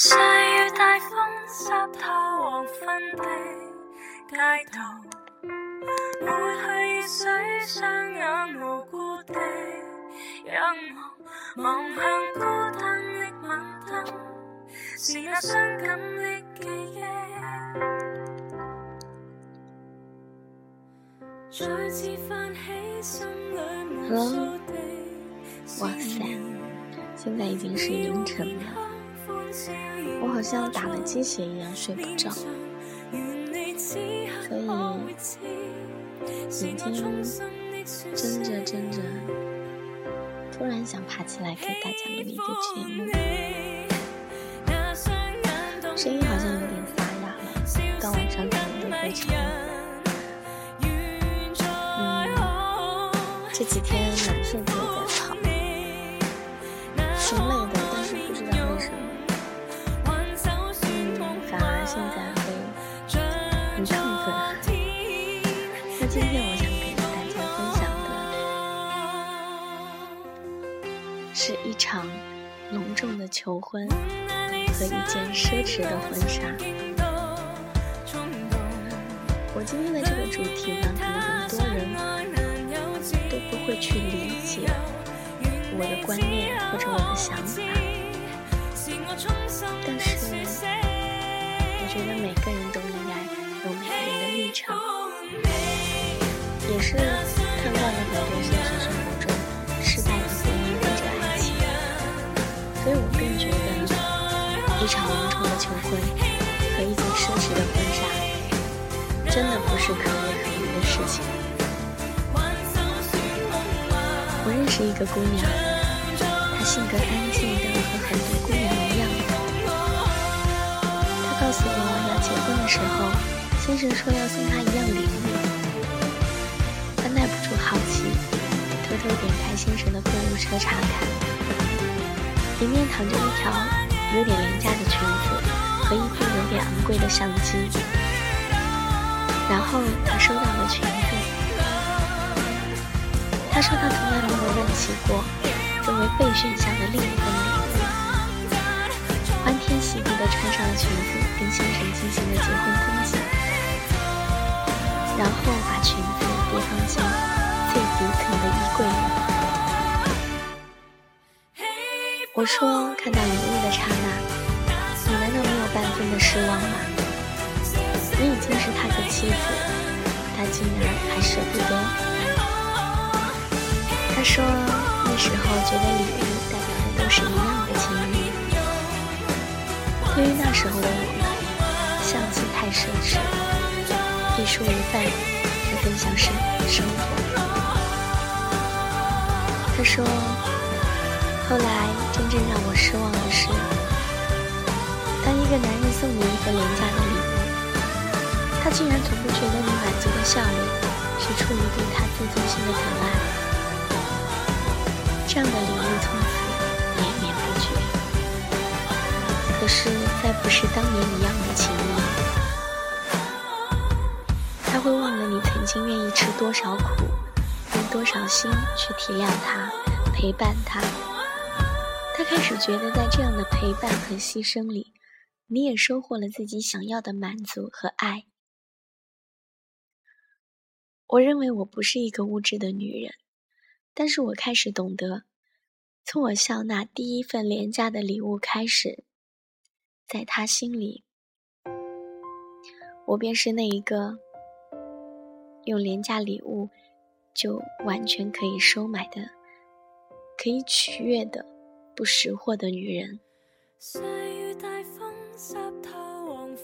细雨大风湿透黄昏的街头，抹去雨水，双眼无辜地仰望，望向孤单的晚灯，是那伤感的记忆。再次泛起心里无数的哇塞，现在已经是凌晨了。我好像打了鸡血一样睡不着，所以眼睛睁着睁着，突然想爬起来给大家录一个节目，声音好像有点沙哑了，到晚上可能都会这样。嗯，这几天晚睡觉婚和一件奢侈的婚纱。我今天的这个主题呢，可能很多人都不会去理解我的观念或者我的想法，但是我觉得每个人都应该有每个人的立场。也是看惯了很多现实生活场隆重的求婚和一件奢侈的婚纱，真的不是可言可语的事情。我认识一个姑娘，她性格安静的和很多姑娘一样。她告诉我要结婚的时候，先生说要送她一样礼物。耐不住好奇，偷偷点开先生的购物车查看，里面躺着一条有点廉价的裙子和一部有点昂贵的相机。然后他收到了裙子，他说他从来没有问起过作为备选项的另一份礼物，欢天喜地地穿上了裙子，跟先生进行了结婚登记，然后把裙子。叠放进最底层的衣柜里。我说：“看到礼物的刹那，你难道没有半分的失望吗？你已经是他的妻子，他竟然还舍不得。”他说：“那时候觉得礼物代表的都是一样的情谊。对于那时候的我们，相机太奢侈，一书一饭。”更像是生活。他说：“后来真正让我失望的是，当一个男人送你一份廉价的礼物，他竟然从不觉得你满足的笑脸是出于对他自尊心的疼爱。这样的礼物从此连绵不绝。可是，再不是当年一样的情谊。”他会忘了你曾经愿意吃多少苦，用多少心去体谅他，陪伴他。开始觉得，在这样的陪伴和牺牲里，你也收获了自己想要的满足和爱。我认为我不是一个物质的女人，但是我开始懂得，从我笑纳第一份廉价的礼物开始，在他心里，我便是那一个。用廉价礼物就完全可以收买的、可以取悦的、不识货的女人。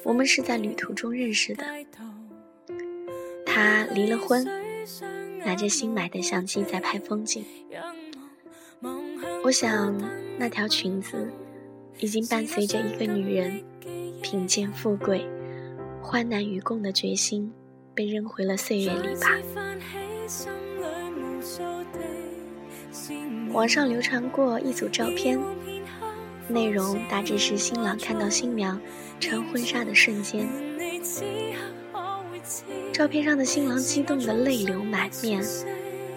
我们是在旅途中认识的。他离了婚，拿着新买的相机在拍风景。我想，那条裙子已经伴随着一个女人贫贱富贵、患难与共的决心。被扔回了岁月里吧。网上流传过一组照片，内容大致是新郎看到新娘穿婚纱的瞬间。照片上的新郎激动的泪流满面，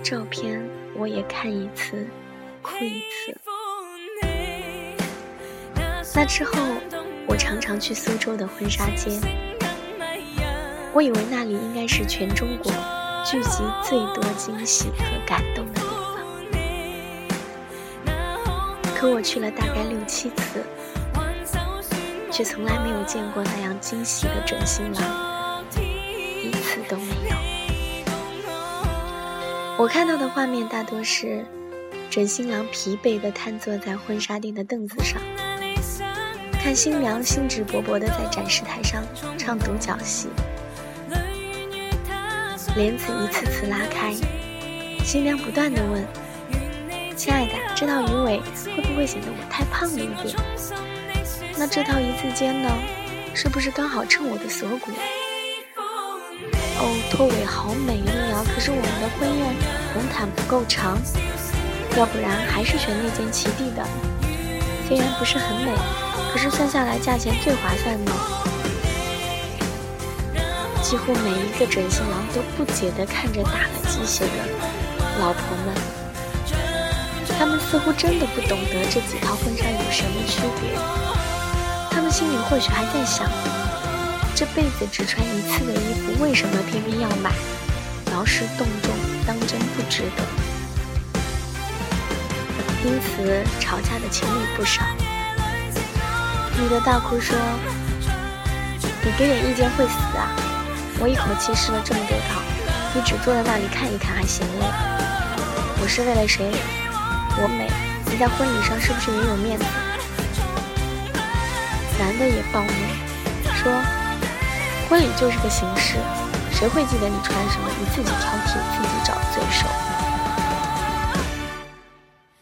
照片我也看一次，哭一次。那之后，我常常去苏州的婚纱街，我以为那里应该是全中国聚集最多惊喜和感动的可我去了大概六七次，却从来没有见过那样惊喜的准新郎，一次都没有。我看到的画面大多是。准新郎疲惫地瘫坐在婚纱店的凳子上，看新娘兴致勃勃地在展示台上唱独角戏，帘子一次次拉开，新娘不断地问：“亲爱的，这套鱼尾会不会显得我太胖了一点？那这套一字肩呢，是不是刚好衬我的锁骨？哦，拖尾好美丽啊！可是我们的婚宴红毯不够长。”要不然还是选那件齐地的，虽然不是很美，可是算下来价钱最划算呢。几乎每一个准新郎都不解地看着打了鸡血的老婆们，他们似乎真的不懂得这几套婚纱有什么区别。他们心里或许还在想：这辈子只穿一次的衣服，为什么偏偏要买？劳师动众，当真不值得。因此，吵架的情侣不少。女的大哭说：“你给点意见会死啊！我一口气试了这么多套，你只坐在那里看一看还嫌累。我是为了谁？我美，你在婚礼上是不是也有面子？”男的也暴怒说：“婚礼就是个形式，谁会记得你穿什么？你自己挑剔，自己找罪受。”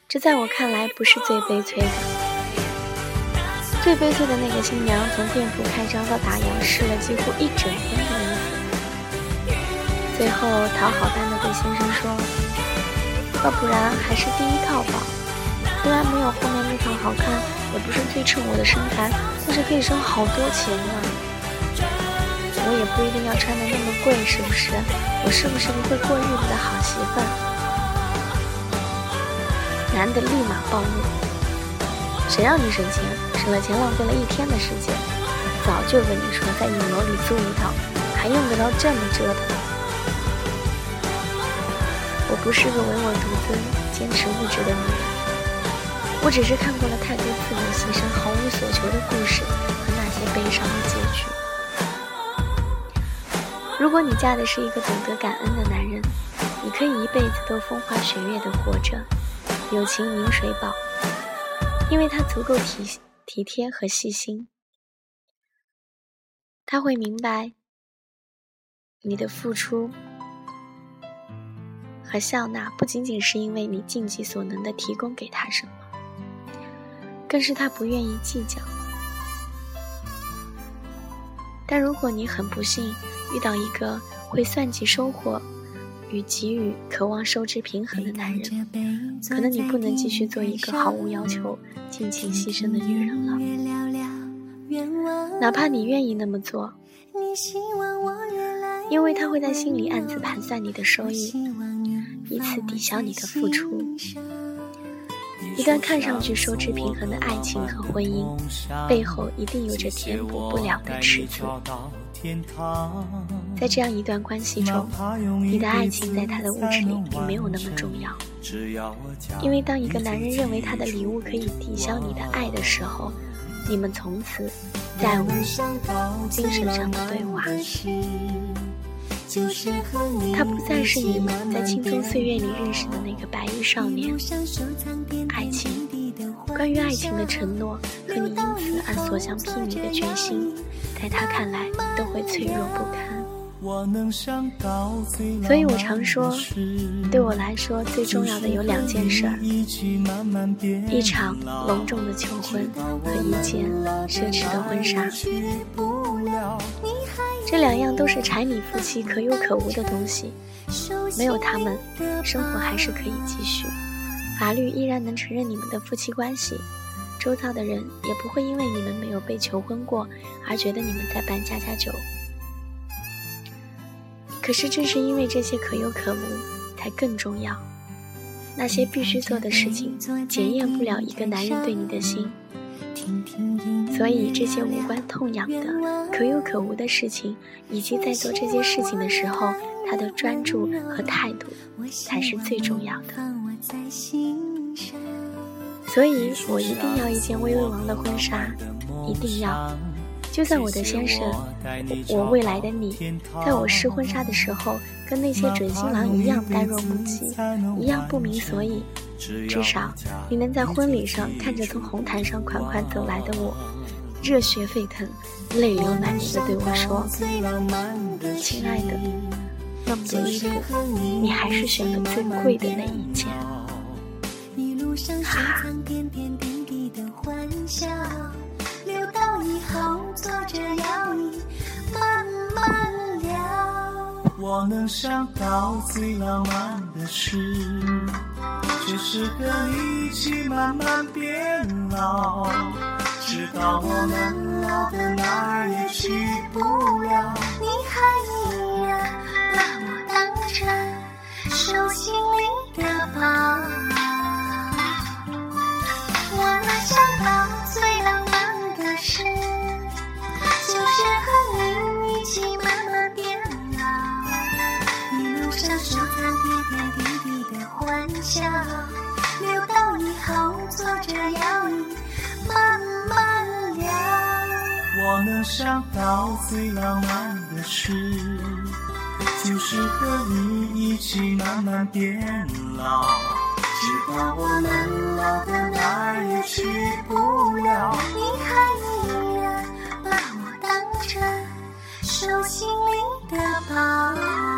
这在我看来不是最悲催的，最悲催的那个新娘从店铺开张到打烊试了几乎一整天的衣服，最后讨好般的对先生说：“要不然还是第一套吧，虽然没有后面那套好看，也不是最衬我的身材，但是可以省好多钱呢。我也不一定要穿的那么贵，是不是？我是不是个会过日子的好媳妇？”男的立马暴怒：“谁让你省钱？省了钱浪费了一天的时间。早就跟你说，在影楼里租一套，还用得着这么折腾？不是个唯我独尊、坚持物质的女人，我只是看过了太多自我牺牲、毫无所求的故事和那些悲伤的结局。如果你嫁的是一个懂得感恩的男人，你可以一辈子都风花雪月的活着。”友情饮水饱，因为他足够体体贴和细心，他会明白你的付出和笑纳不仅仅是因为你尽己所能的提供给他什么，更是他不愿意计较。但如果你很不幸遇到一个会算计收获，与给予渴望收支平衡的男人，可能你不能继续做一个毫无要求、尽情牺牲的女人了。哪怕你愿意那么做，因为他会在心里暗自盘算你的收益，以此抵消你的付出。一段看上去收支平衡的爱情和婚姻，背后一定有着填补不了的尺子。在这样一段关系中，你的爱情在他的物质里并没有那么重要，因为当一个男人认为他的礼物可以抵消你的爱的时候，你们从此再无精神上的对话。他不再是你们在青葱岁月里认识的那个白衣少年。爱情，关于爱情的承诺和你因此而所向披靡的决心，在他看来都会脆弱不堪。所以我常说，对我来说最重要的有两件事儿：一场隆重的求婚和一件奢侈的婚纱。这两样都是柴米夫妻可有可无的东西，没有他们，生活还是可以继续，法律依然能承认你们的夫妻关系，周遭的人也不会因为你们没有被求婚过而觉得你们在办家家酒。可是正是因为这些可有可无，才更重要。那些必须做的事情，检验不了一个男人对你的心。所以这些无关痛痒的、可有可无的事情，以及在做这些事情的时候，他的专注和态度，才是最重要的。所以我一定要一件薇薇王的婚纱，一定要。就算我的先生，我未来的你，在我试婚纱的时候，跟那些准新郎一样呆若木鸡，一样不明所以，至少你能在婚礼上看着从红毯上款款走来的我，热血沸腾、泪流满面的对我说：“亲爱的，那么多衣服，你还是选了最贵的那一件。”哈。我能想到最浪漫的事，就是和你一起慢慢变老，直到我们老的哪儿也去不了。你还依然把我当成手心里的宝，我能想到最浪漫的事，就是和你一起慢慢变老。一路上收藏点点滴滴的欢笑，留到以后坐着摇我能想到最浪漫的事，就是和你一起慢慢变老，直到我们老的哪儿也去不了。你还依然把我当成手心里的宝。